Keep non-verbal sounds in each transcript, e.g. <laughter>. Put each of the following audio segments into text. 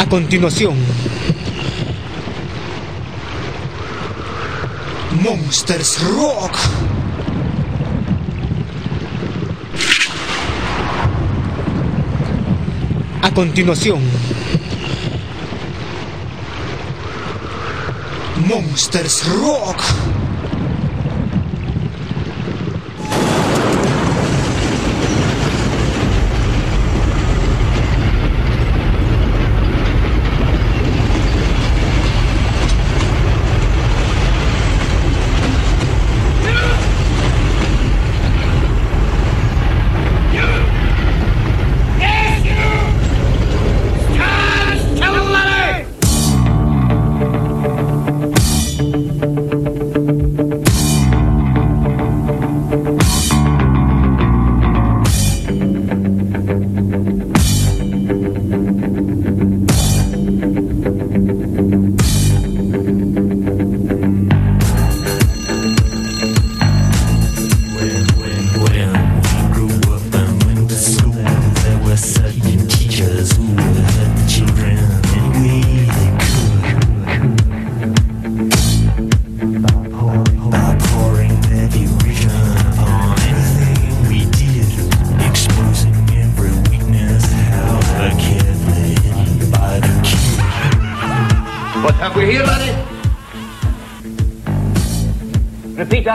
A continuación, Monsters Rock. A continuación, Monsters Rock.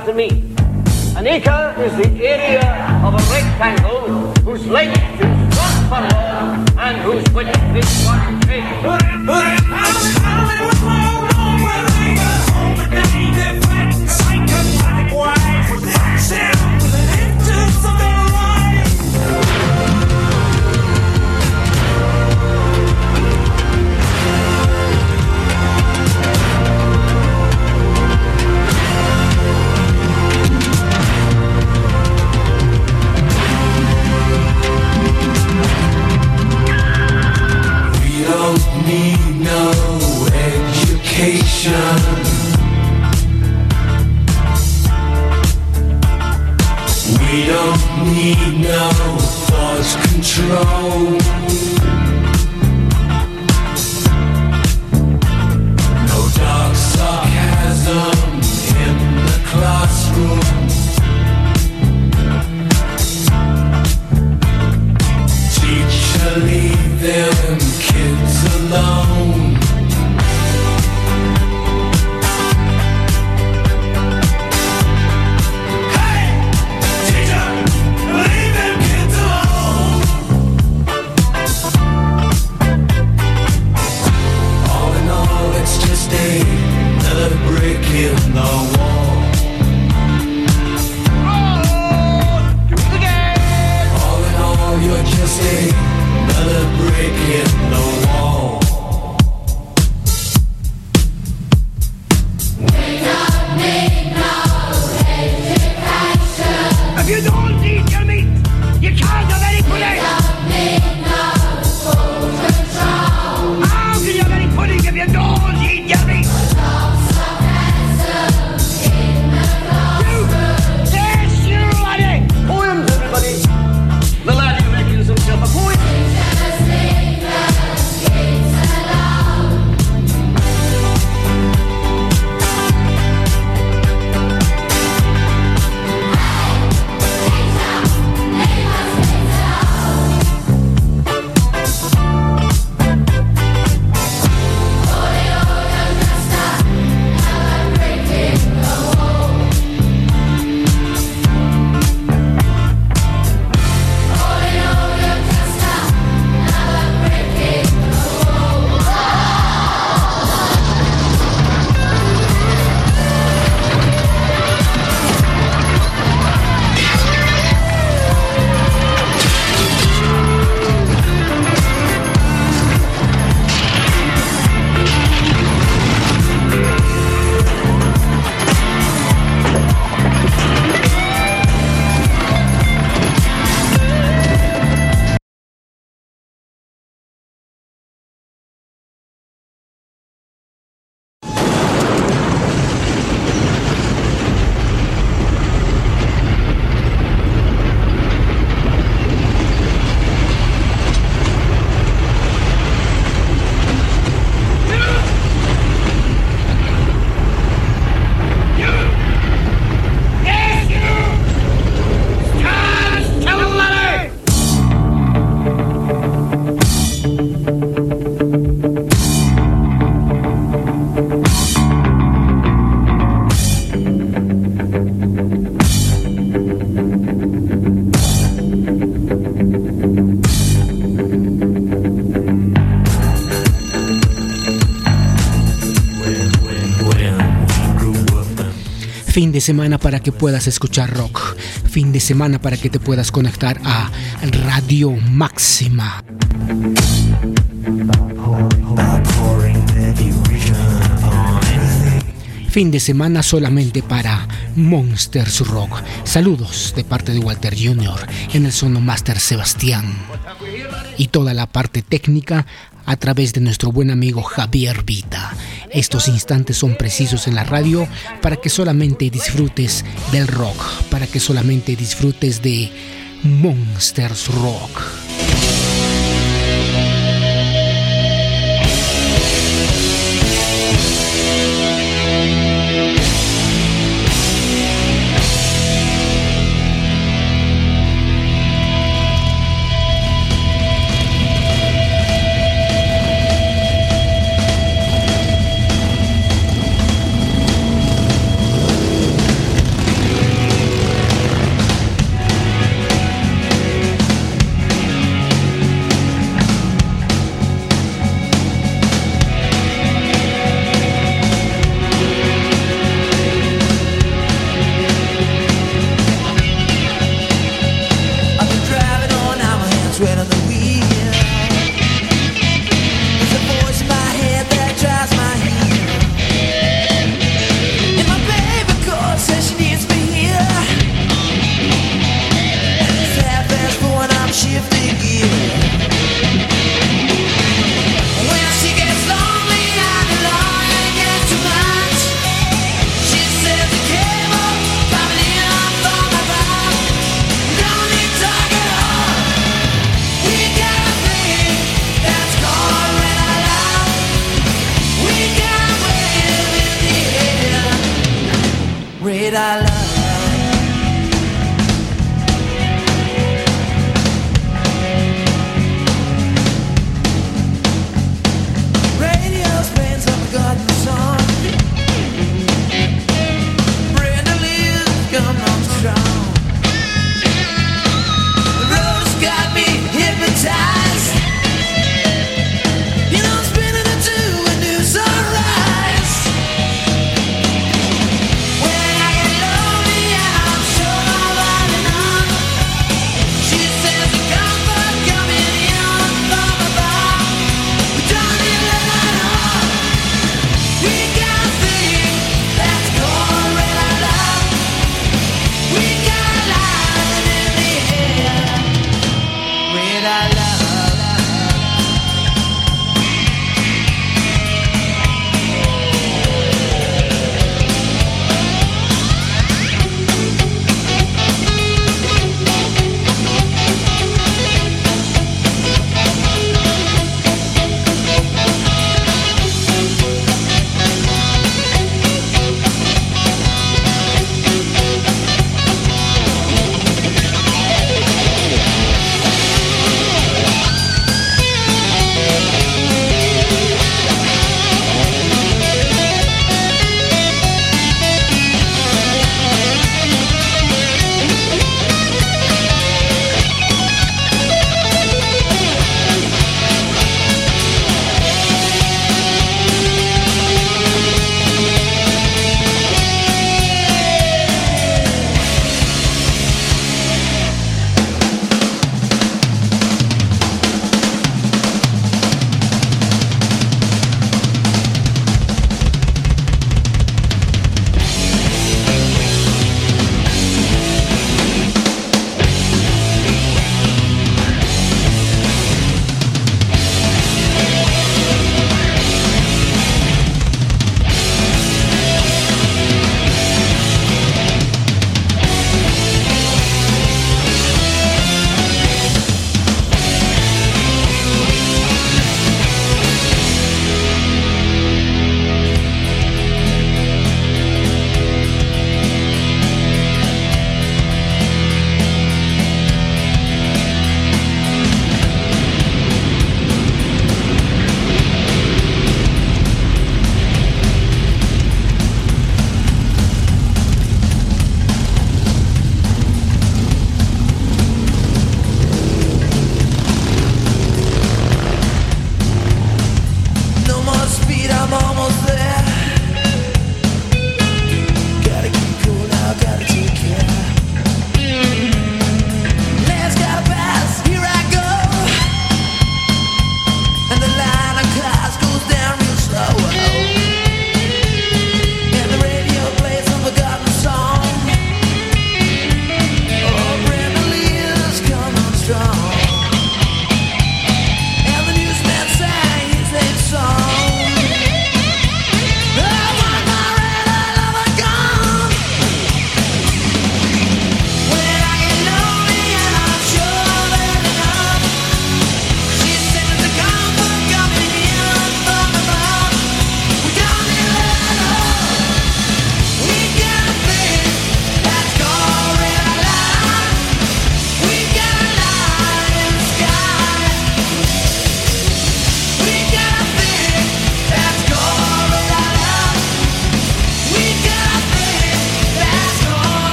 After me. An acre is the area of a rectangle whose length is one furlong and whose width is one Fin semana para que puedas escuchar rock. Fin de semana para que te puedas conectar a Radio Máxima. Fin de semana solamente para Monsters Rock. Saludos de parte de Walter Jr. en el Sono Master Sebastián. Y toda la parte técnica a través de nuestro buen amigo Javier Vita. Estos instantes son precisos en la radio para que solamente disfrutes del rock, para que solamente disfrutes de Monsters Rock.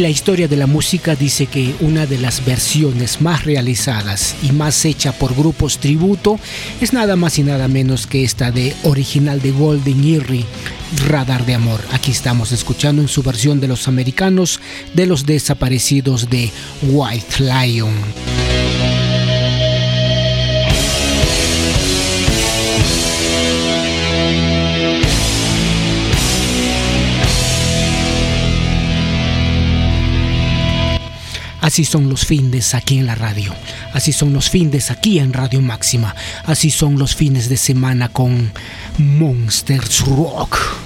La historia de la música dice que una de las versiones más realizadas y más hecha por grupos tributo es nada más y nada menos que esta de original de Golden Earring, Radar de Amor. Aquí estamos escuchando en su versión de los americanos de los desaparecidos de White Lion. Así son los fines aquí en la radio. Así son los fines aquí en Radio Máxima. Así son los fines de semana con Monsters Rock.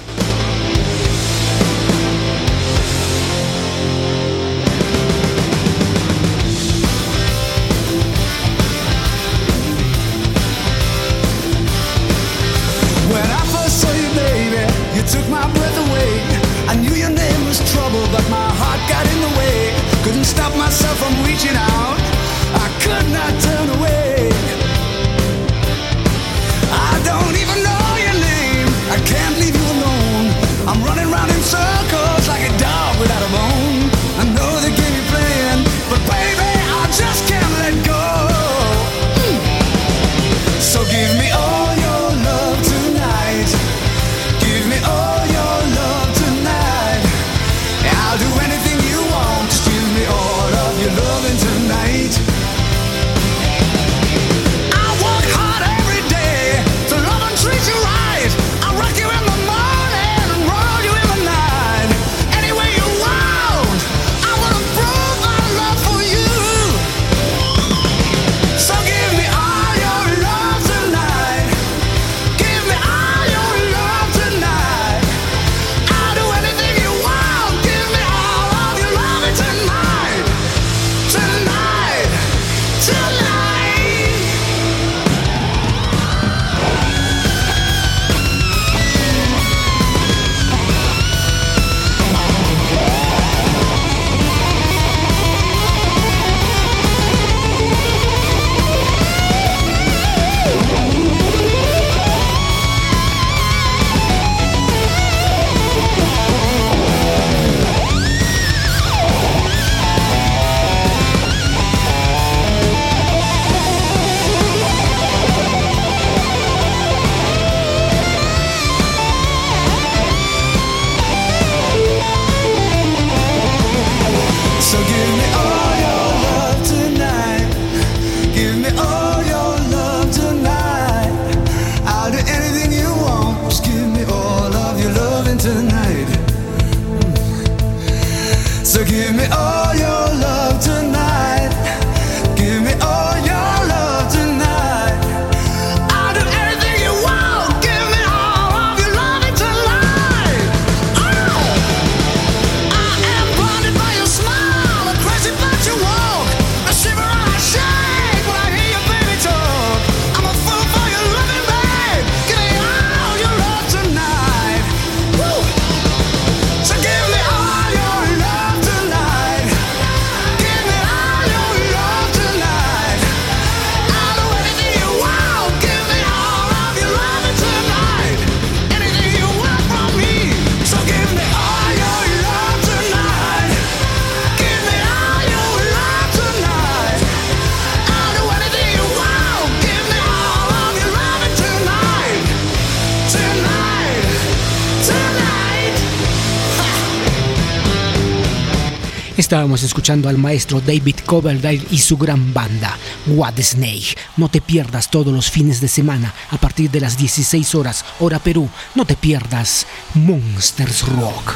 Estábamos escuchando al maestro David Coverdale y su gran banda, What Snake. No te pierdas todos los fines de semana a partir de las 16 horas, hora Perú. No te pierdas Monsters Rock.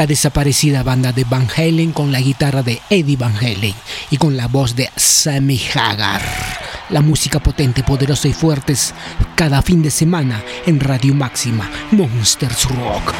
La desaparecida banda de Van Halen con la guitarra de Eddie Van Halen y con la voz de Sammy Hagar. La música potente, poderosa y fuertes cada fin de semana en Radio Máxima, Monsters Rock.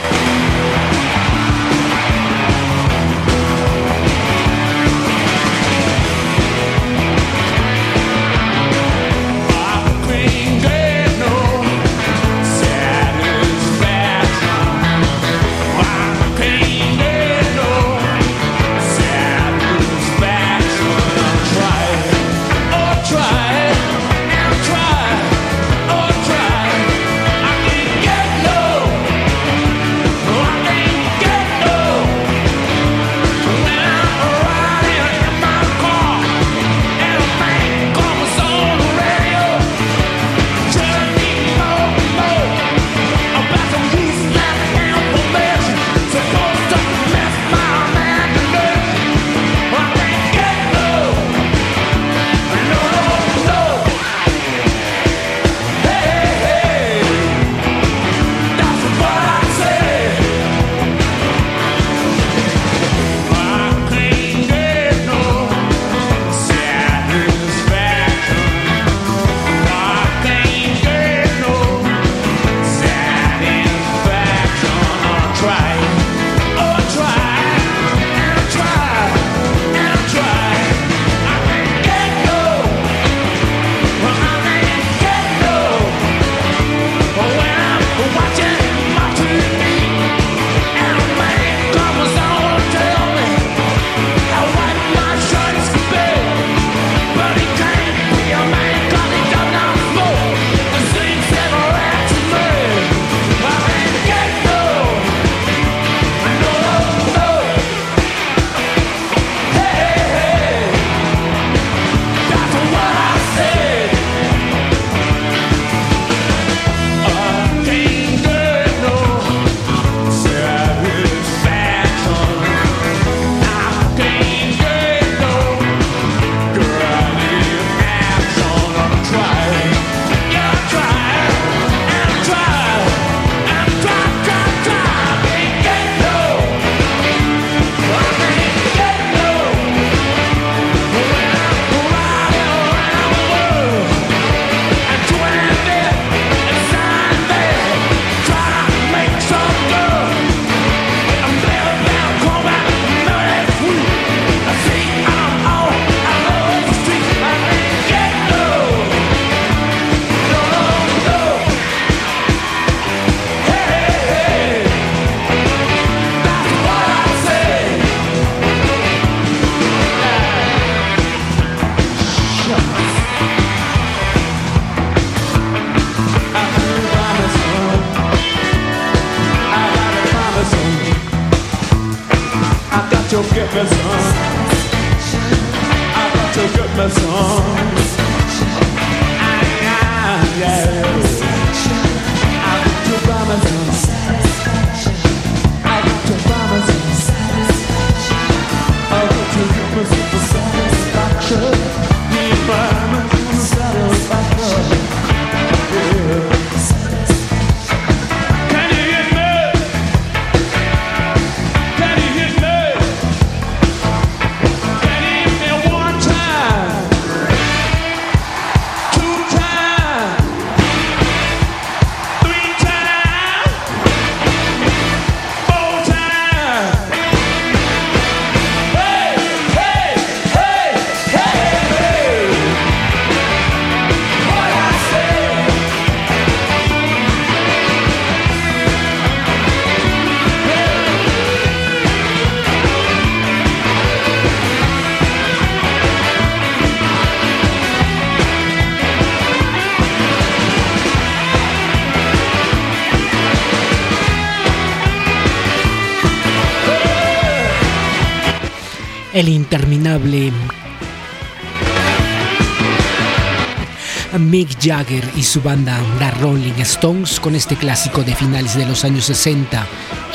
Mick Jagger y su banda The Rolling Stones con este clásico de finales de los años 60,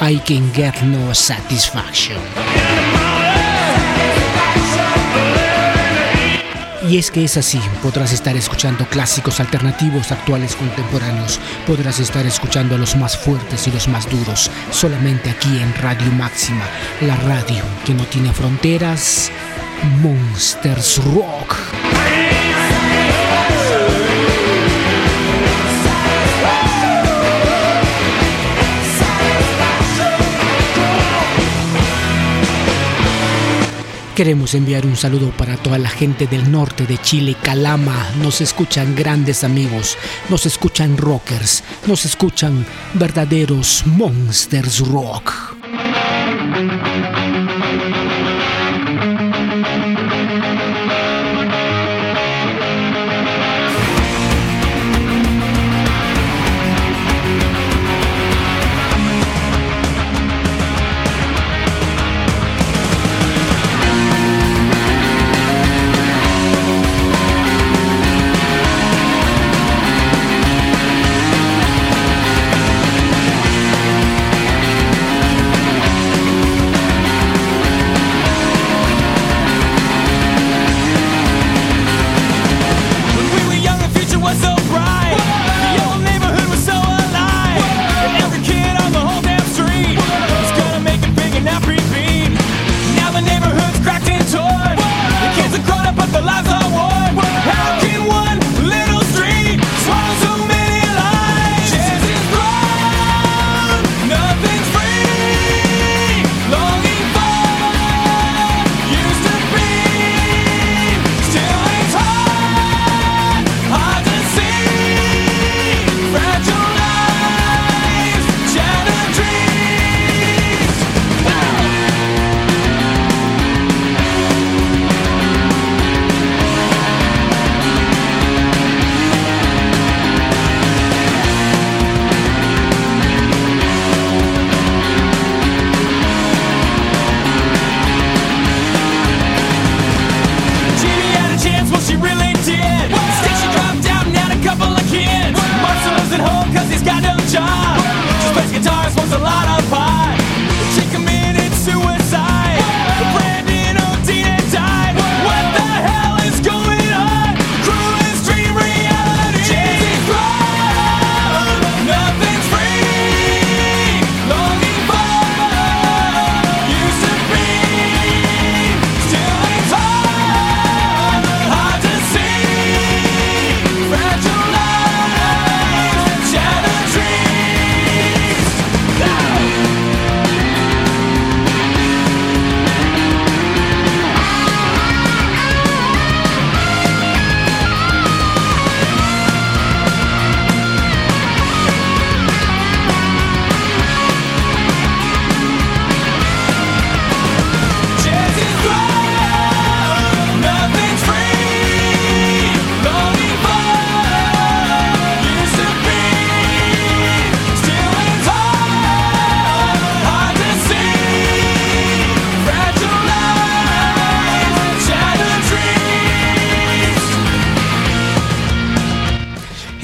I Can Get No Satisfaction. Y es que es así, podrás estar escuchando clásicos alternativos, actuales, contemporáneos, podrás estar escuchando a los más fuertes y los más duros, solamente aquí en Radio Máxima, la radio que no tiene fronteras, Monsters Rock. Queremos enviar un saludo para toda la gente del norte de Chile, Calama. Nos escuchan grandes amigos, nos escuchan rockers, nos escuchan verdaderos monsters rock.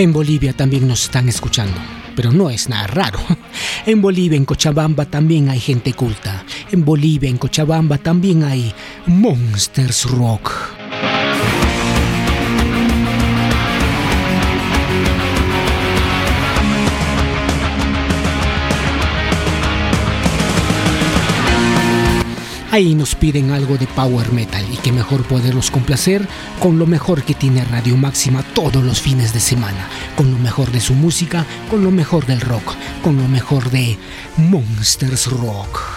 En Bolivia también nos están escuchando, pero no es nada raro. <laughs> En Bolivia, en Cochabamba también hay gente culta. En Bolivia, en Cochabamba también hay Monsters Rock. Ahí nos piden algo de power metal y que mejor poderlos complacer con lo mejor que tiene Radio Máxima todos los fines de semana, con lo mejor de su música, con lo mejor del rock, con lo mejor de Monsters Rock.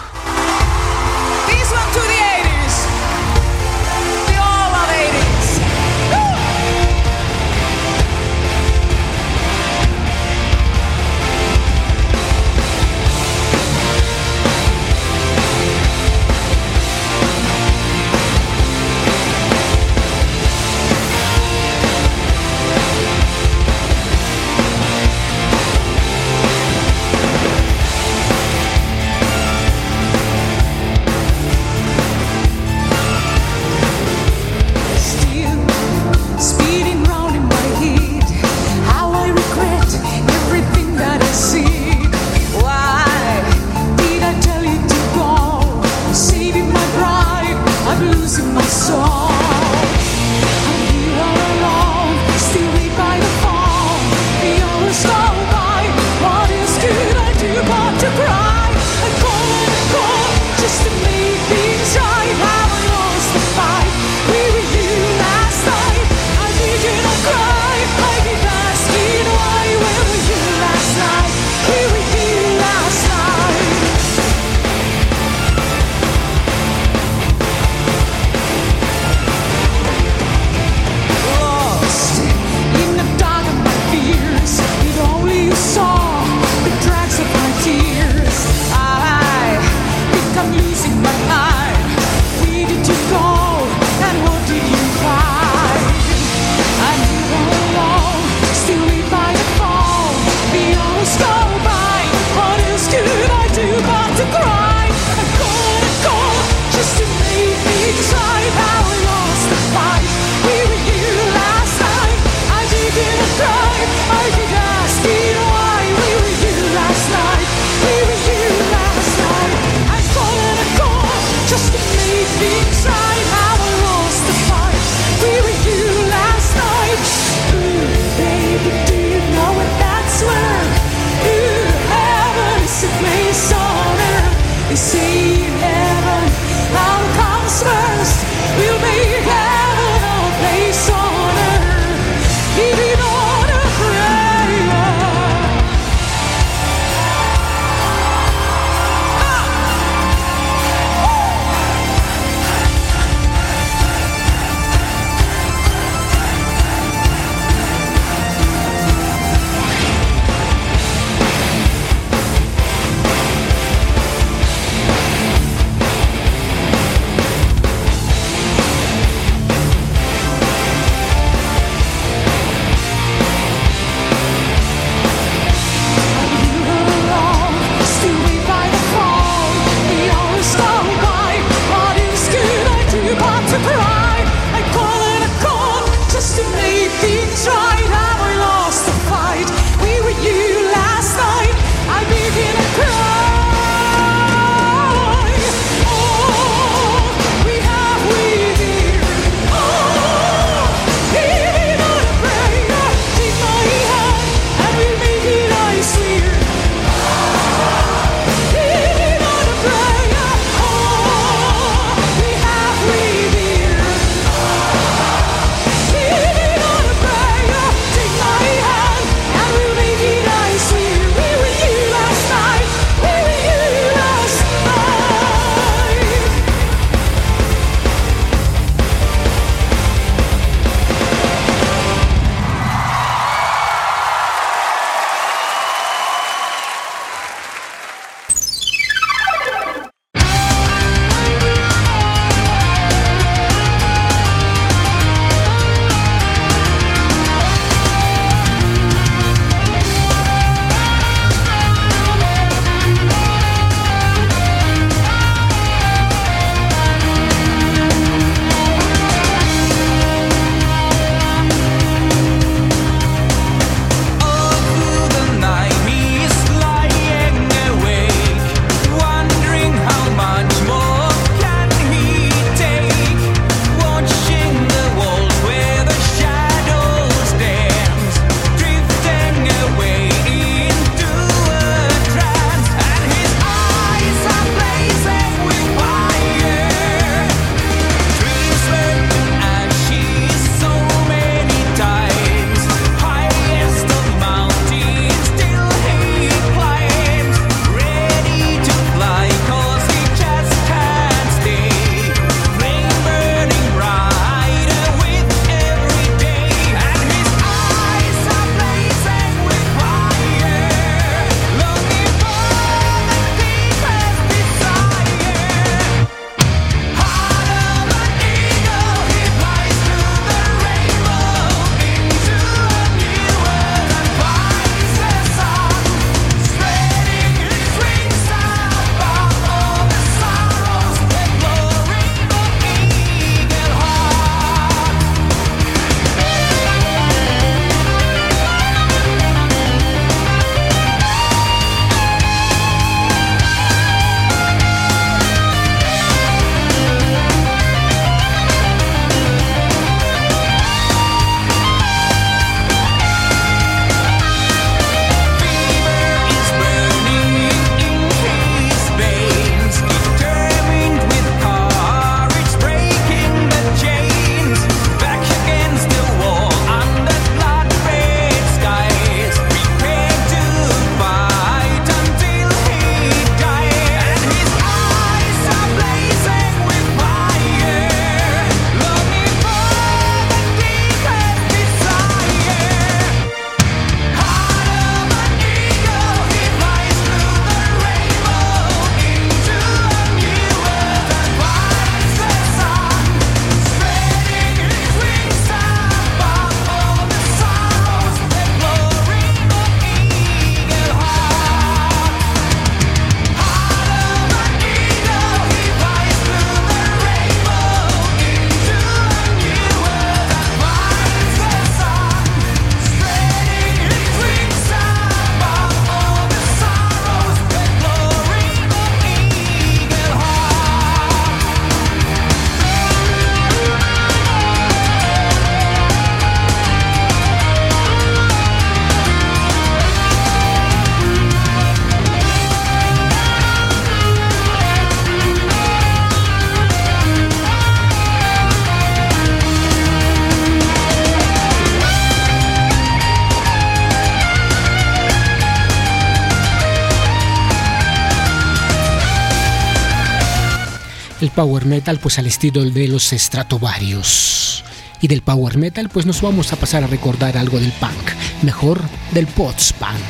Power metal pues al estilo de los Stratovarius. Y del power metal pues nos vamos a pasar a recordar algo del punk, mejor del post-punk.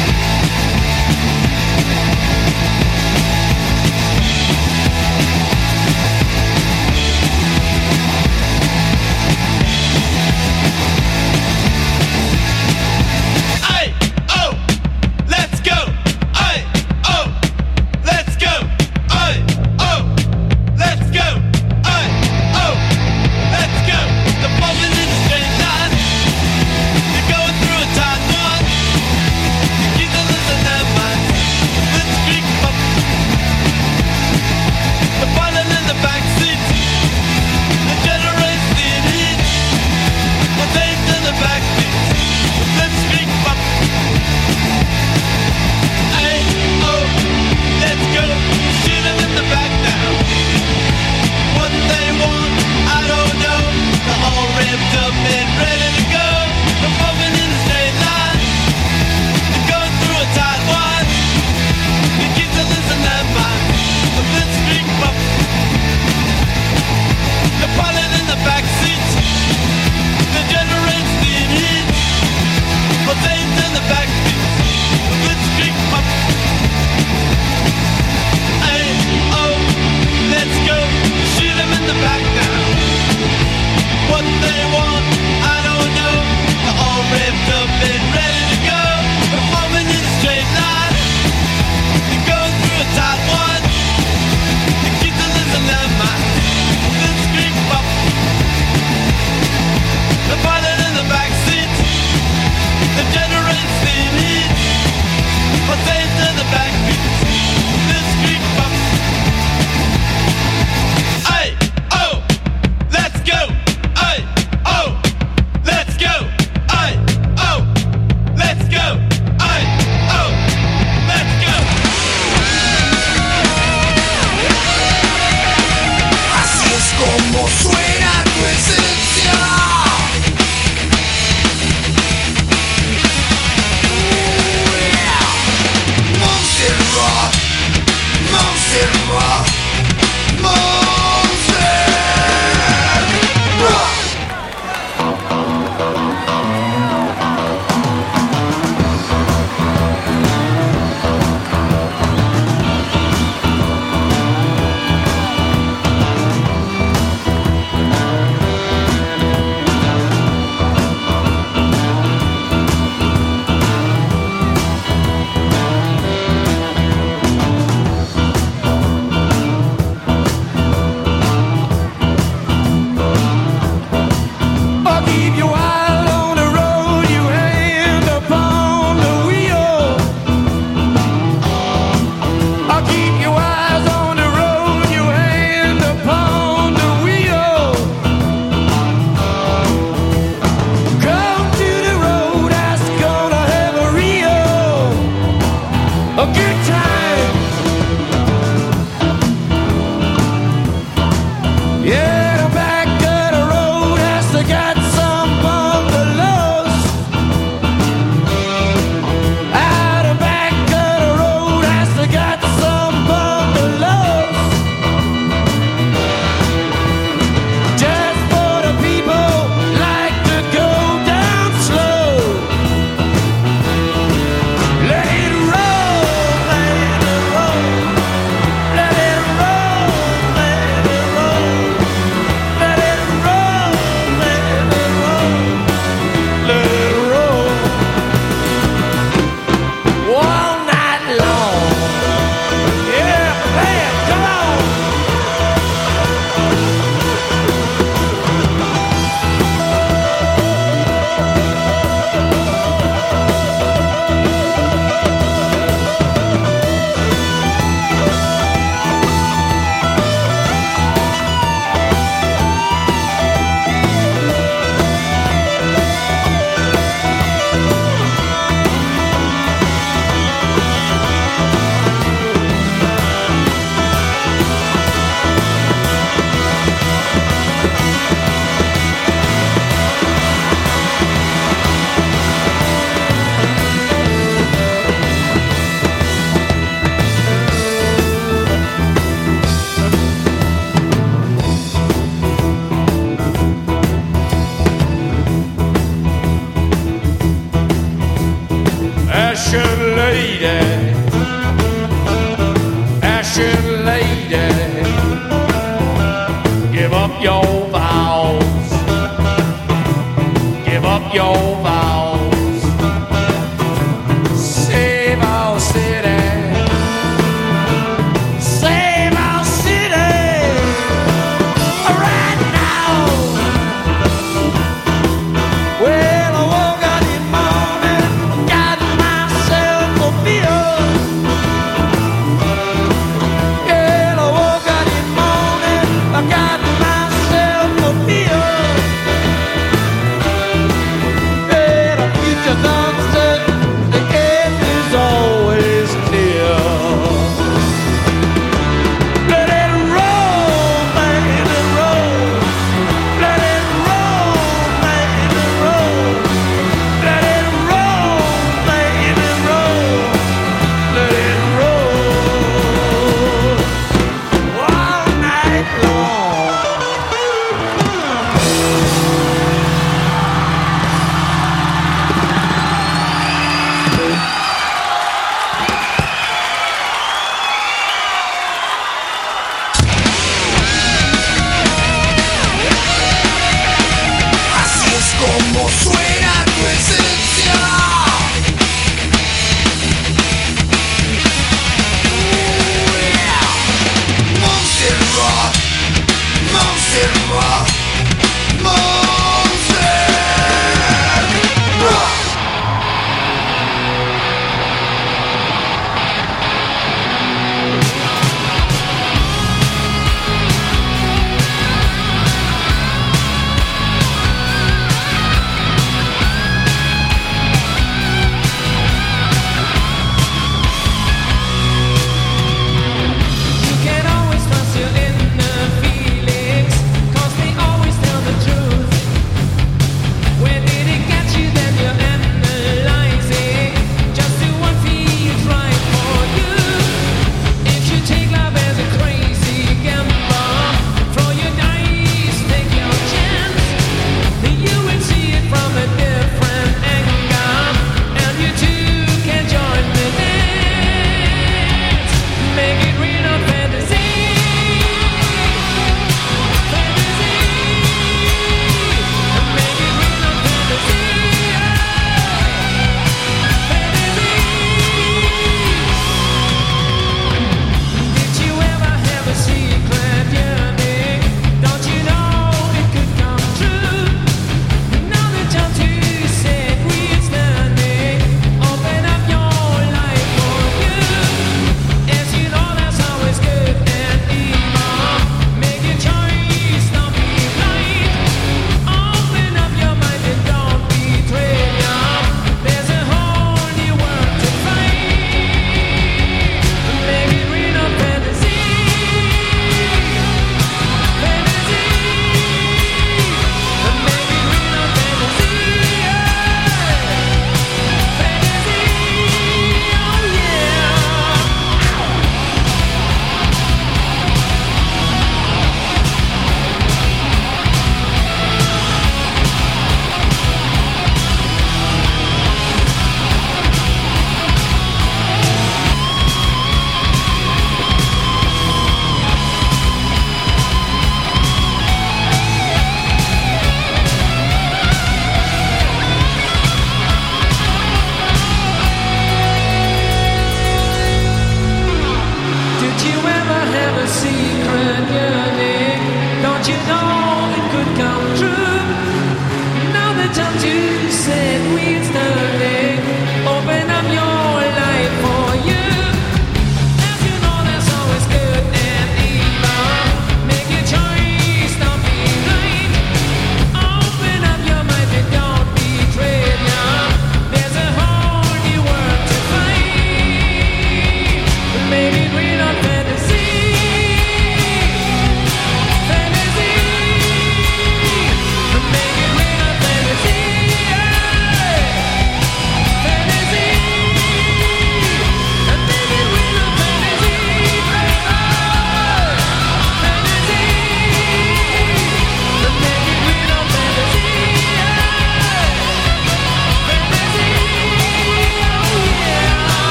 Monster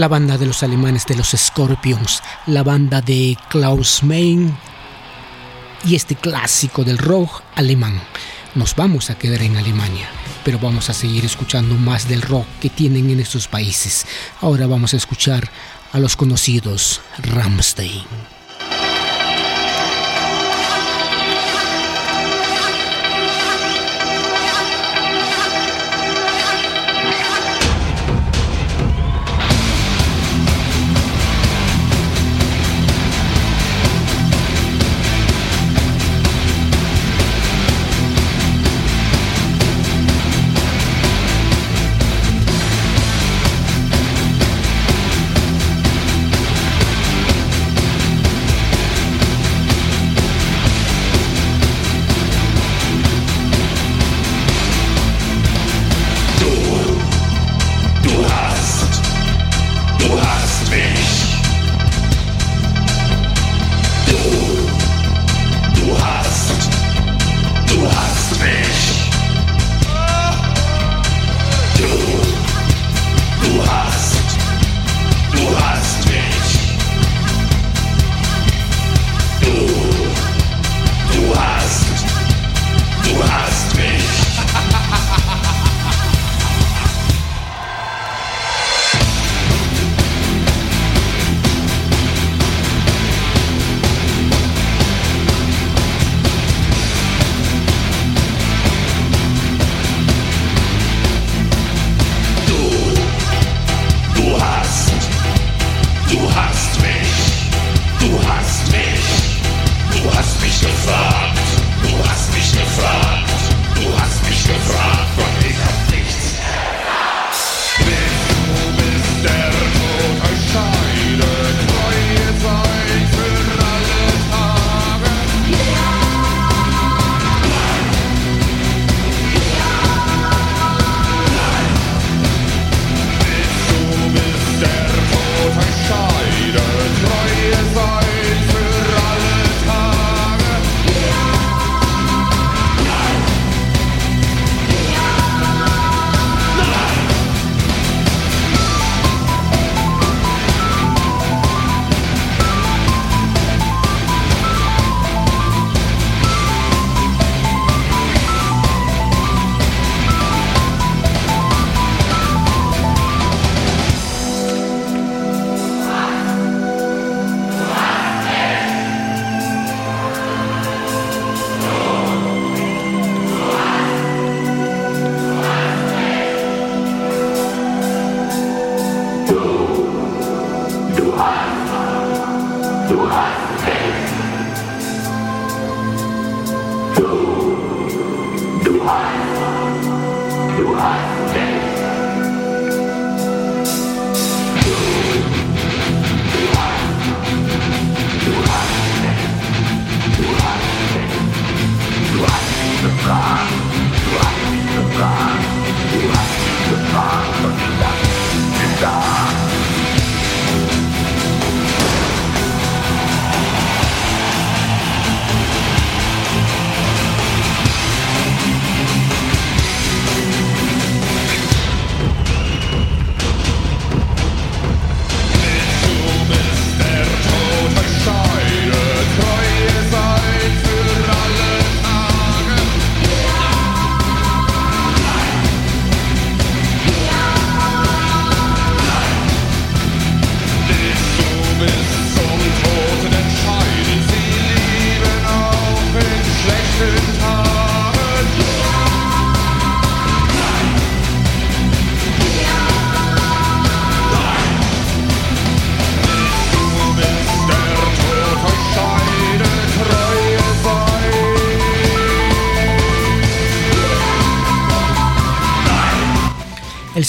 la banda de los alemanes de los Scorpions, la banda de Klaus Main y este clásico del rock alemán. Nos vamos a quedar en Alemania, pero vamos a seguir escuchando más del rock que tienen en estos países. Ahora vamos a escuchar a los conocidos Rammstein.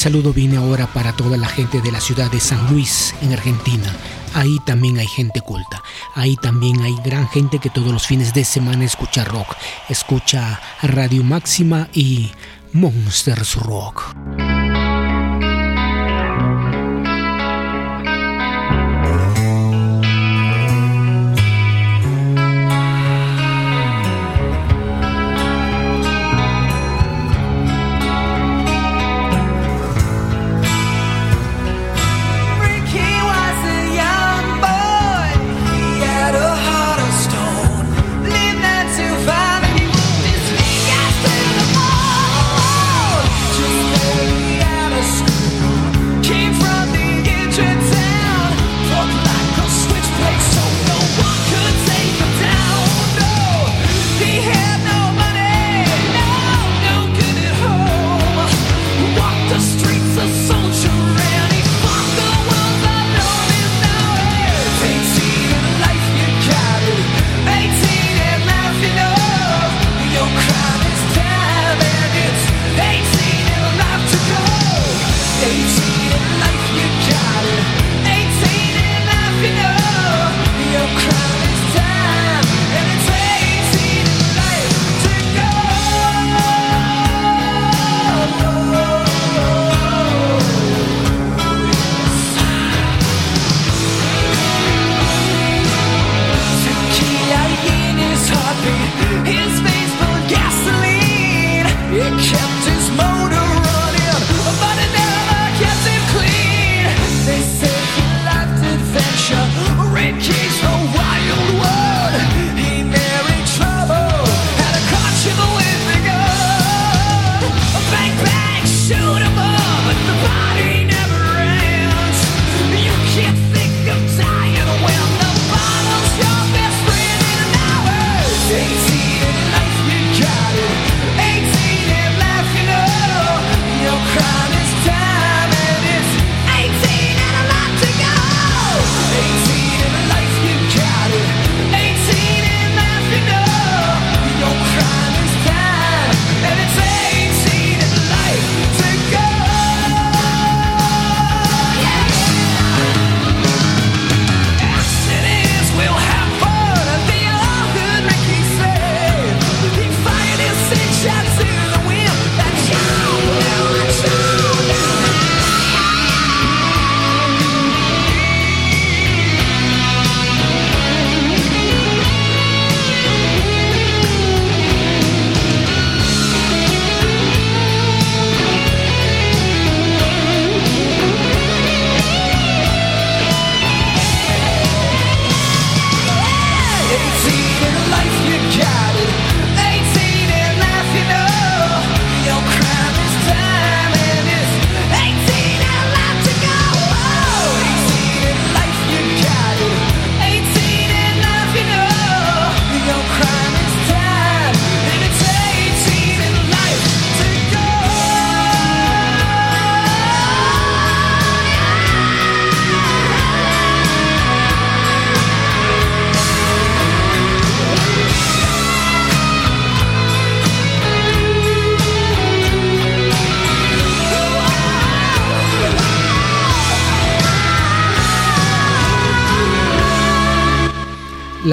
Saludo viene ahora para toda la gente de la ciudad de San Luis, en Argentina. Ahí también hay gente culta. Ahí también hay gran gente que todos los fines de semana escucha rock. Escucha Radio Máxima y Monsters Rock.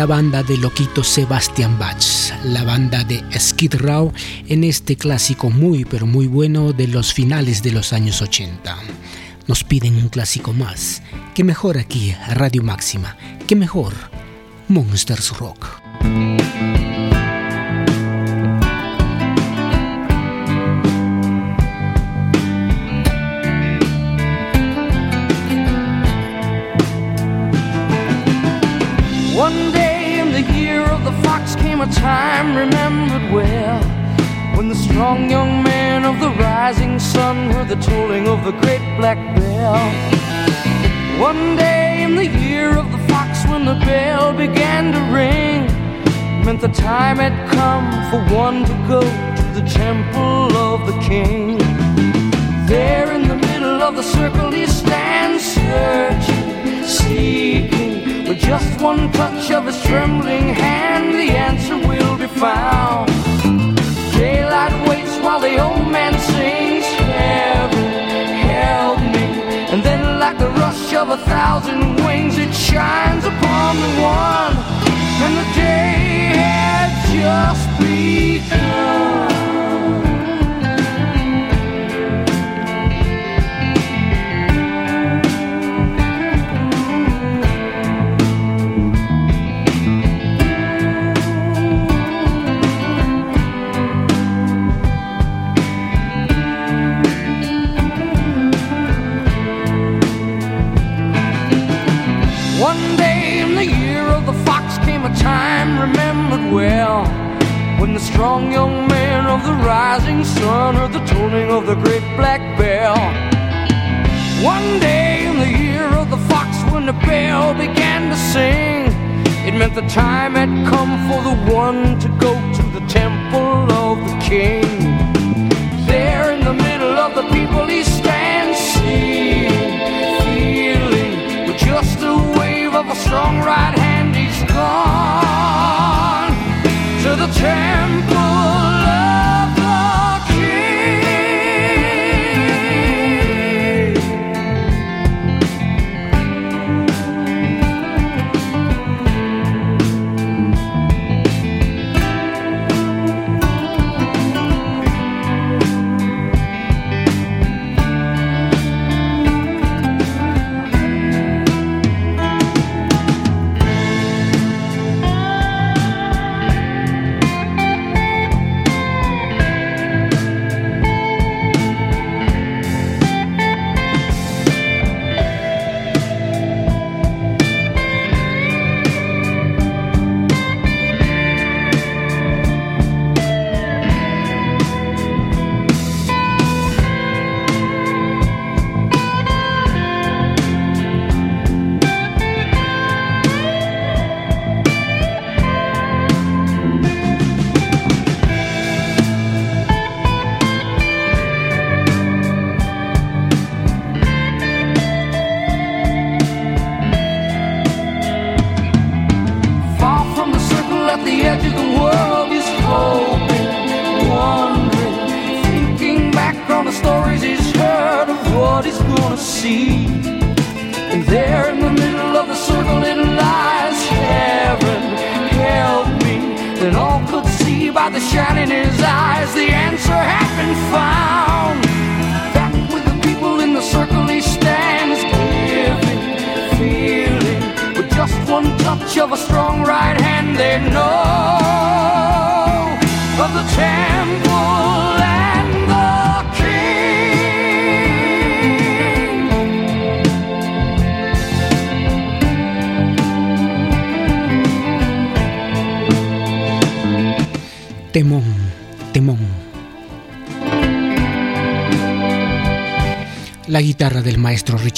Banda de Loquito Sebastian Bach, la banda de Skid Row en este clásico muy pero muy bueno de los finales de los años 80. Nos piden un clásico más. ¿Qué mejor aquí, Radio Máxima? ¿Qué mejor? Monsters Rock. Rising sun heard the tolling of the great black bell. One day in the year of the fox when the bell began to ring meant the time had come for one to go to the temple of the king. There in the middle of the circle he stands searching, seeking with just one touch of his trembling hand, the answer will be found. Daylight while the old man sings, Heaven, help me. And then, like the rush of a thousand wings, it shines upon the one. And the day had just begun. Strong young man of the rising sun heard the tolling of the great black bell. One day in the year of the fox when the bell began to sing, it meant the time had come for the one to go to the temple of the king. There in the middle of the people he stands, seeing, feeling, with just a wave of a strong right temple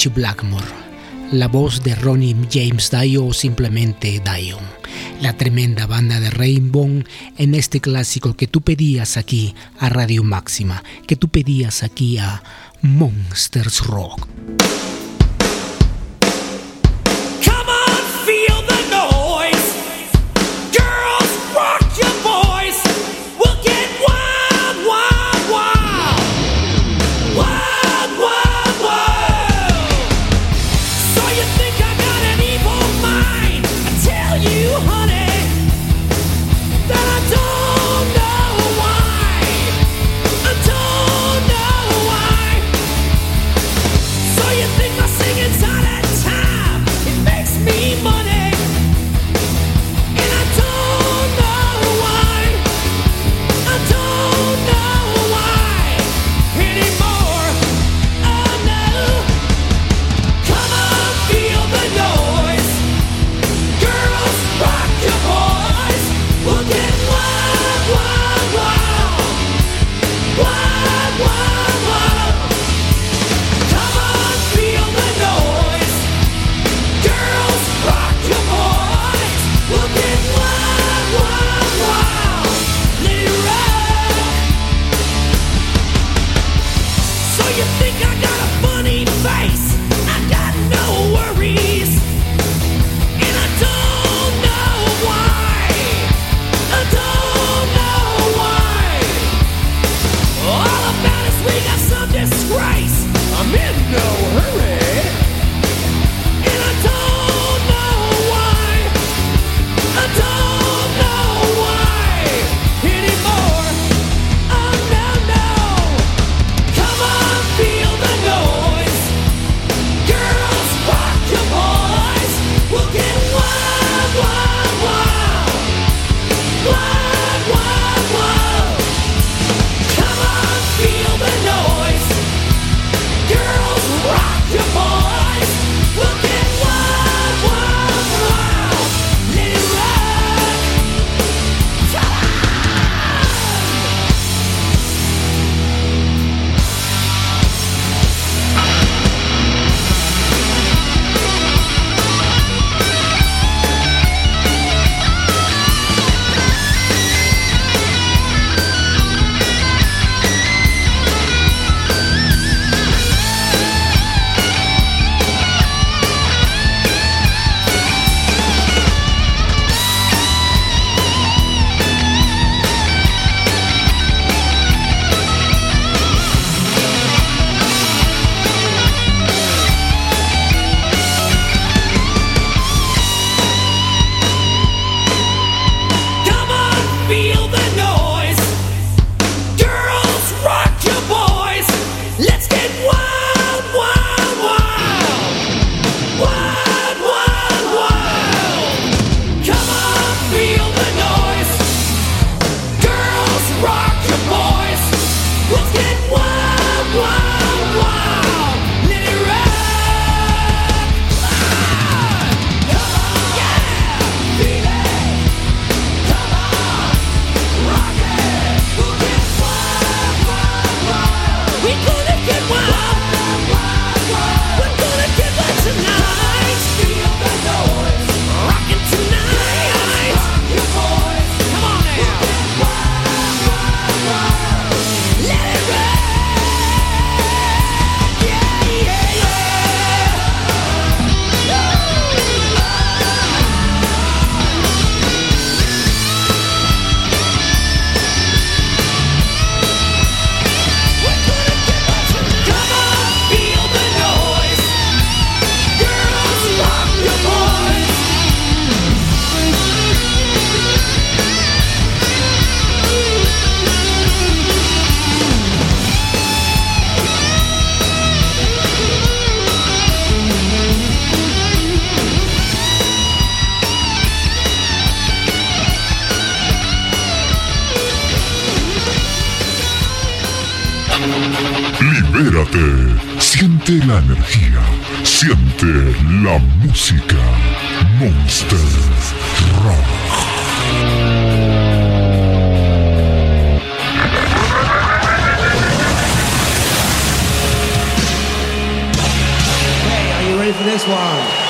Blackmore, la voz de Ronnie James Dio o simplemente Dio, la tremenda banda de Rainbow en este clásico que tú pedías aquí a Radio Máxima, que tú pedías aquí a Monsters Rock. La energía. Siente la música. Monster Rock. Hey, are you ready for this one?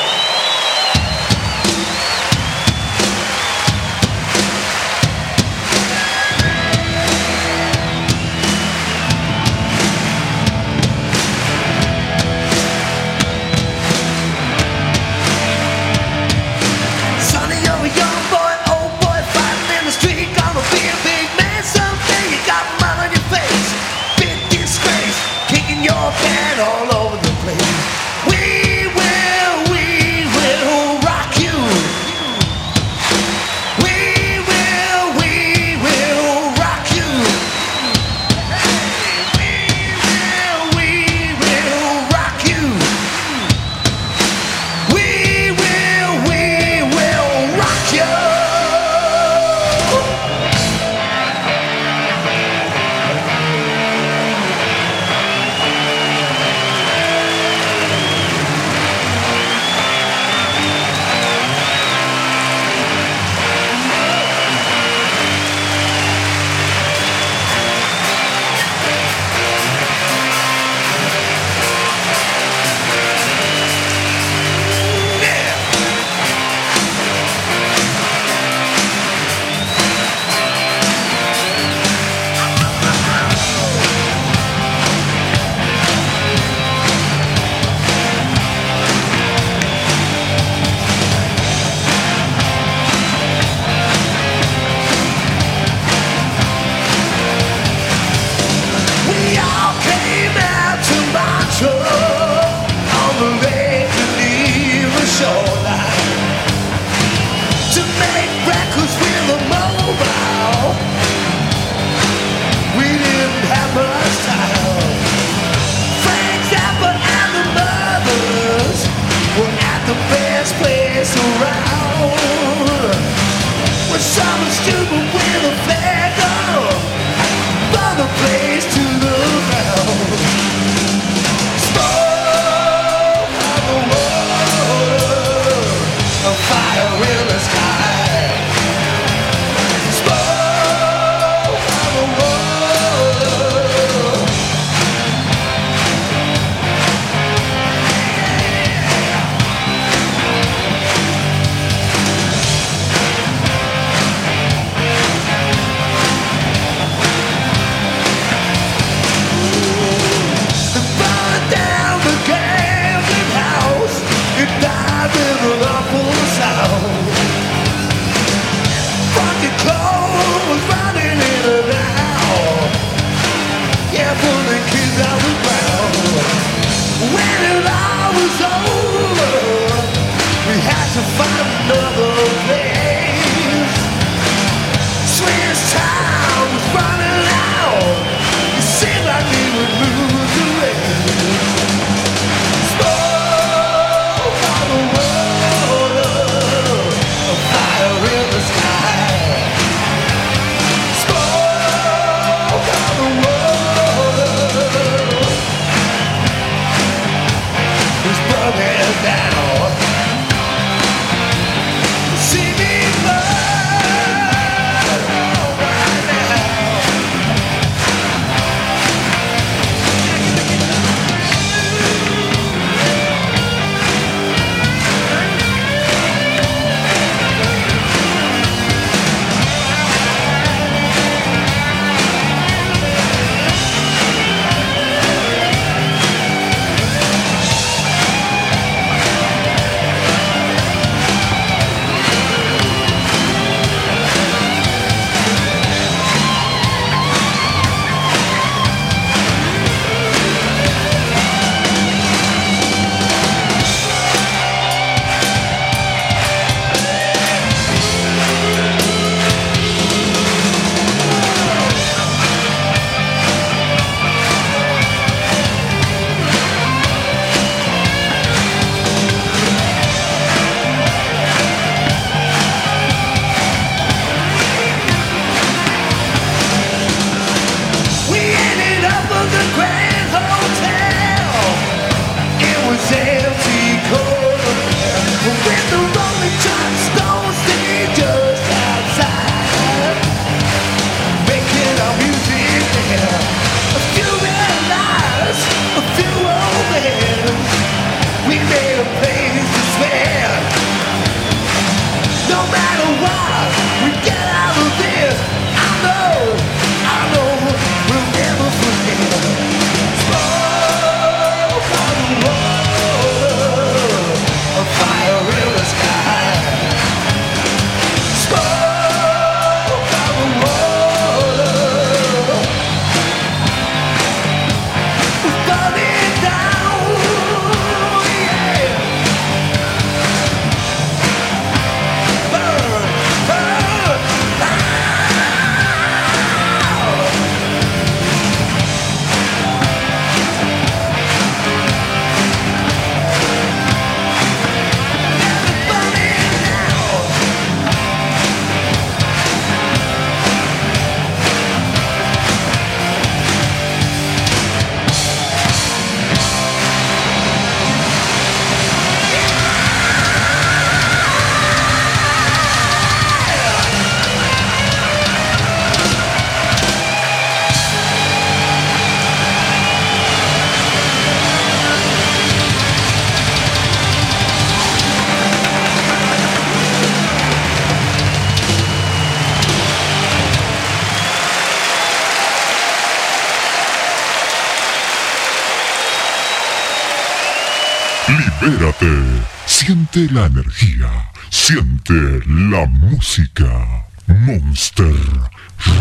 Siente la energía, siente la música. Monster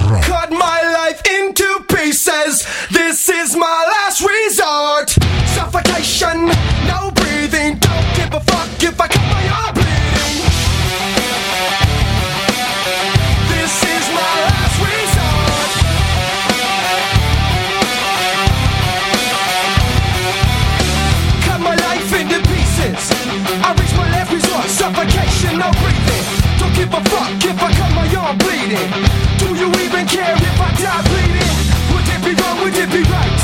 Rock. Cut my life into pieces. This is my last resort. Don't give a fuck if I cut my arm bleeding. Do you even care if I die bleeding? Would it be wrong? Would it be right?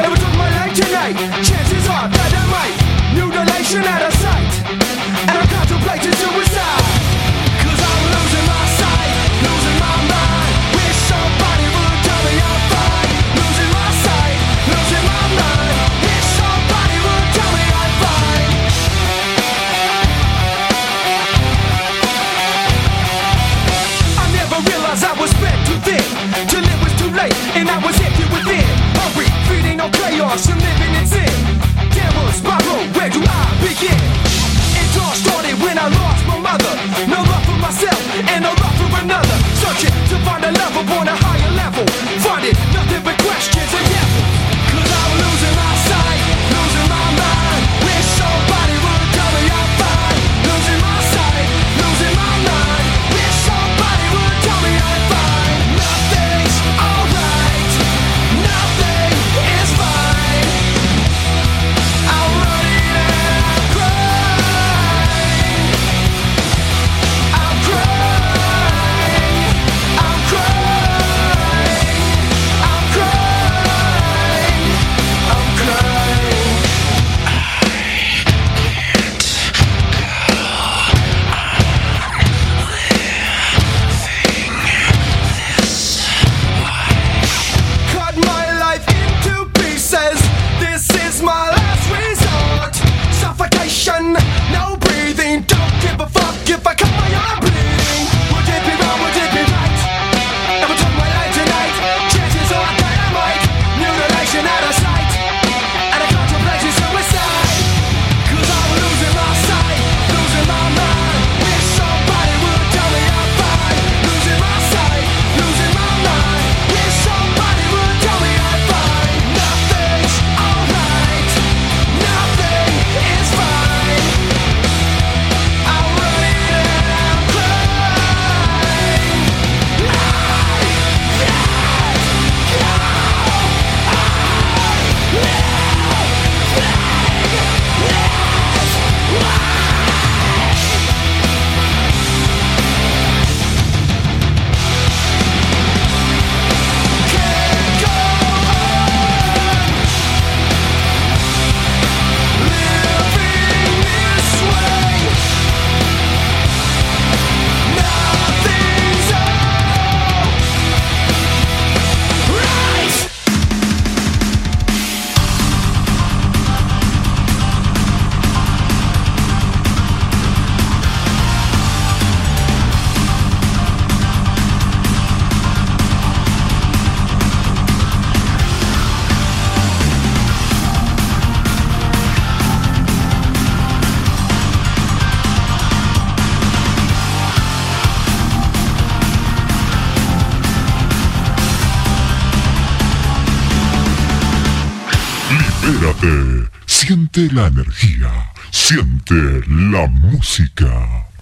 Ever took my life tonight? Chances are that I might. Mutilation out of sight. And I'm contemplating suicide. Chaos and living in. Sin Downward spiral, where do I begin? It all started when I lost my mother. No love for myself and no love for another. Searching to find a love upon a higher level. Finding nothing but questions and devils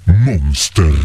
Monster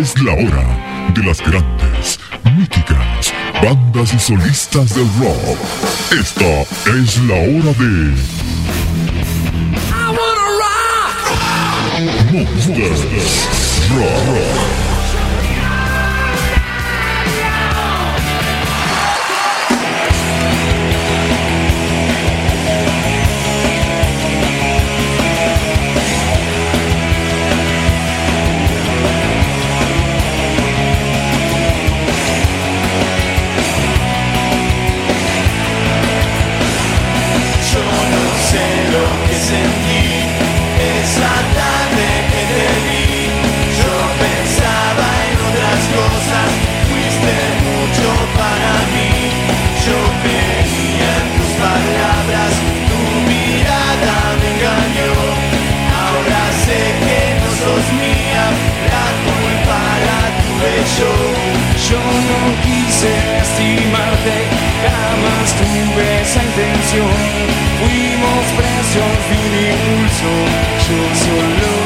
es la hora de las grandes, míticas, bandas y solistas del rock. Esta es la hora de... Rock. Yo esa intención. Fuimos presos de un impulso, yo solo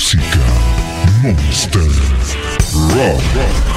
música. Monster Rock.